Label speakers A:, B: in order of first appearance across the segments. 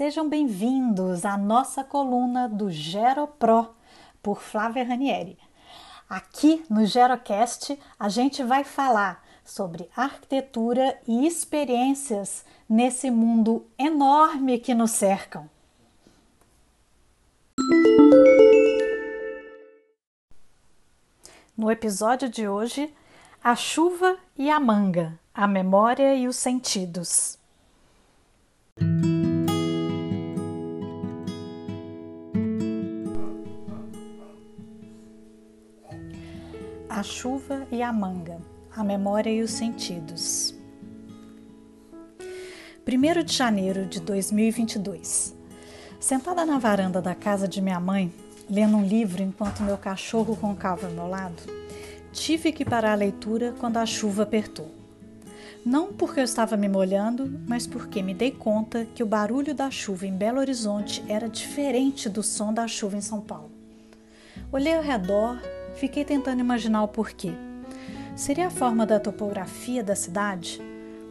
A: Sejam bem-vindos à nossa coluna do GeroPro, por Flávia Ranieri. Aqui no GeroCast a gente vai falar sobre arquitetura e experiências nesse mundo enorme que nos cercam. No episódio de hoje, a chuva e a manga, a memória e os sentidos. A chuva e a manga, a memória e os sentidos. 1 de janeiro de 2022. Sentada na varanda da casa de minha mãe, lendo um livro enquanto meu cachorro roncava ao meu lado, tive que parar a leitura quando a chuva apertou. Não porque eu estava me molhando, mas porque me dei conta que o barulho da chuva em Belo Horizonte era diferente do som da chuva em São Paulo. Olhei ao redor Fiquei tentando imaginar o porquê. Seria a forma da topografia da cidade?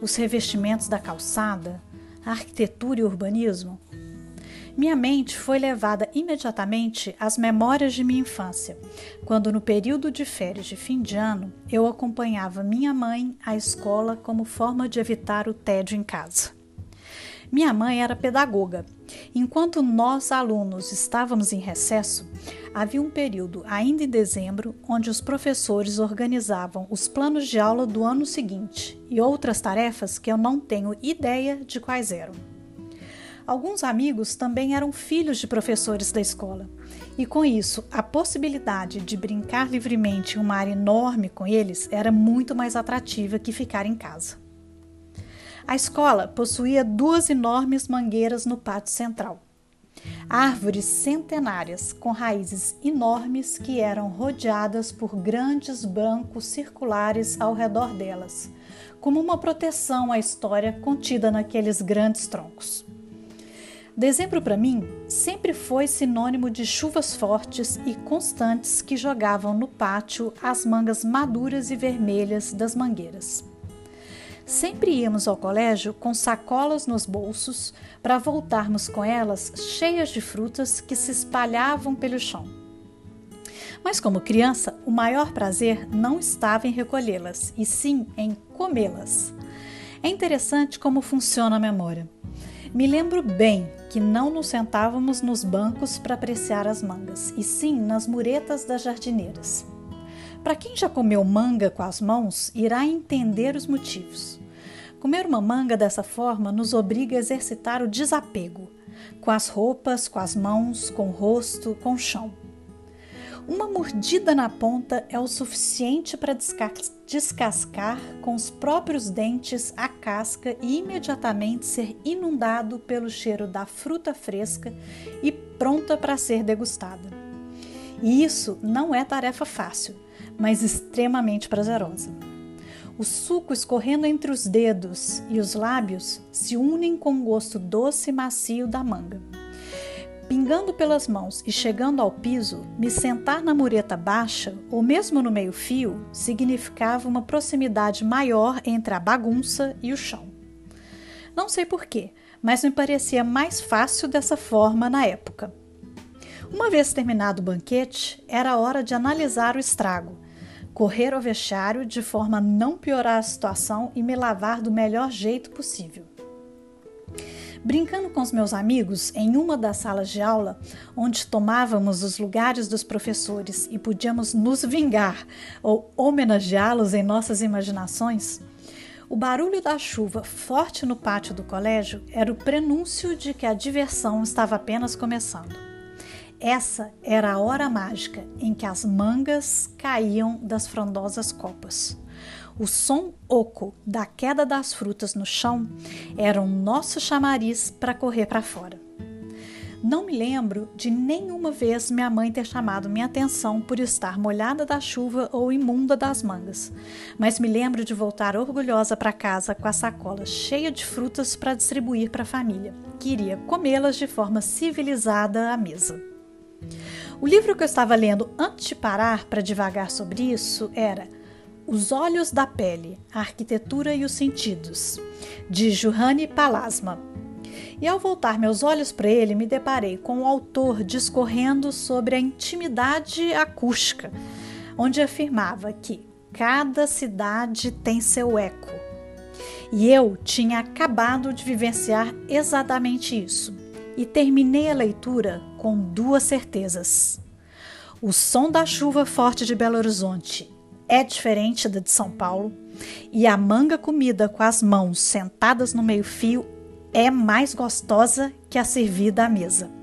A: Os revestimentos da calçada? A arquitetura e urbanismo? Minha mente foi levada imediatamente às memórias de minha infância, quando no período de férias de fim de ano eu acompanhava minha mãe à escola como forma de evitar o tédio em casa. Minha mãe era pedagoga. Enquanto nós, alunos, estávamos em recesso, havia um período, ainda em dezembro, onde os professores organizavam os planos de aula do ano seguinte e outras tarefas que eu não tenho ideia de quais eram. Alguns amigos também eram filhos de professores da escola, e com isso, a possibilidade de brincar livremente em uma área enorme com eles era muito mais atrativa que ficar em casa. A escola possuía duas enormes mangueiras no pátio central. Árvores centenárias com raízes enormes que eram rodeadas por grandes bancos circulares ao redor delas, como uma proteção à história contida naqueles grandes troncos. Dezembro para mim sempre foi sinônimo de chuvas fortes e constantes que jogavam no pátio as mangas maduras e vermelhas das mangueiras. Sempre íamos ao colégio com sacolas nos bolsos para voltarmos com elas cheias de frutas que se espalhavam pelo chão. Mas, como criança, o maior prazer não estava em recolhê-las, e sim em comê-las. É interessante como funciona a memória. Me lembro bem que não nos sentávamos nos bancos para apreciar as mangas, e sim nas muretas das jardineiras. Para quem já comeu manga com as mãos, irá entender os motivos. Comer uma manga dessa forma nos obriga a exercitar o desapego, com as roupas, com as mãos, com o rosto, com o chão. Uma mordida na ponta é o suficiente para descascar com os próprios dentes a casca e imediatamente ser inundado pelo cheiro da fruta fresca e pronta para ser degustada. E isso não é tarefa fácil, mas extremamente prazerosa. O suco escorrendo entre os dedos e os lábios se unem com o gosto doce e macio da manga. Pingando pelas mãos e chegando ao piso, me sentar na mureta baixa ou mesmo no meio-fio significava uma proximidade maior entre a bagunça e o chão. Não sei porquê, mas me parecia mais fácil dessa forma na época. Uma vez terminado o banquete, era hora de analisar o estrago correr ao vestiário de forma a não piorar a situação e me lavar do melhor jeito possível. Brincando com os meus amigos em uma das salas de aula, onde tomávamos os lugares dos professores e podíamos nos vingar ou homenageá-los em nossas imaginações, o barulho da chuva forte no pátio do colégio era o prenúncio de que a diversão estava apenas começando. Essa era a hora mágica em que as mangas caíam das frondosas copas. O som oco da queda das frutas no chão era o nosso chamariz para correr para fora. Não me lembro de nenhuma vez minha mãe ter chamado minha atenção por estar molhada da chuva ou imunda das mangas, mas me lembro de voltar orgulhosa para casa com a sacola cheia de frutas para distribuir para a família, que iria comê-las de forma civilizada à mesa. O livro que eu estava lendo antes de parar para devagar sobre isso era Os Olhos da Pele, a Arquitetura e os Sentidos, de Johanne Palasma. E ao voltar meus olhos para ele, me deparei com o autor discorrendo sobre a intimidade acústica, onde afirmava que cada cidade tem seu eco. E eu tinha acabado de vivenciar exatamente isso. E terminei a leitura com duas certezas. O som da chuva forte de Belo Horizonte é diferente da de São Paulo, e a manga comida com as mãos sentadas no meio-fio é mais gostosa que a servida à mesa.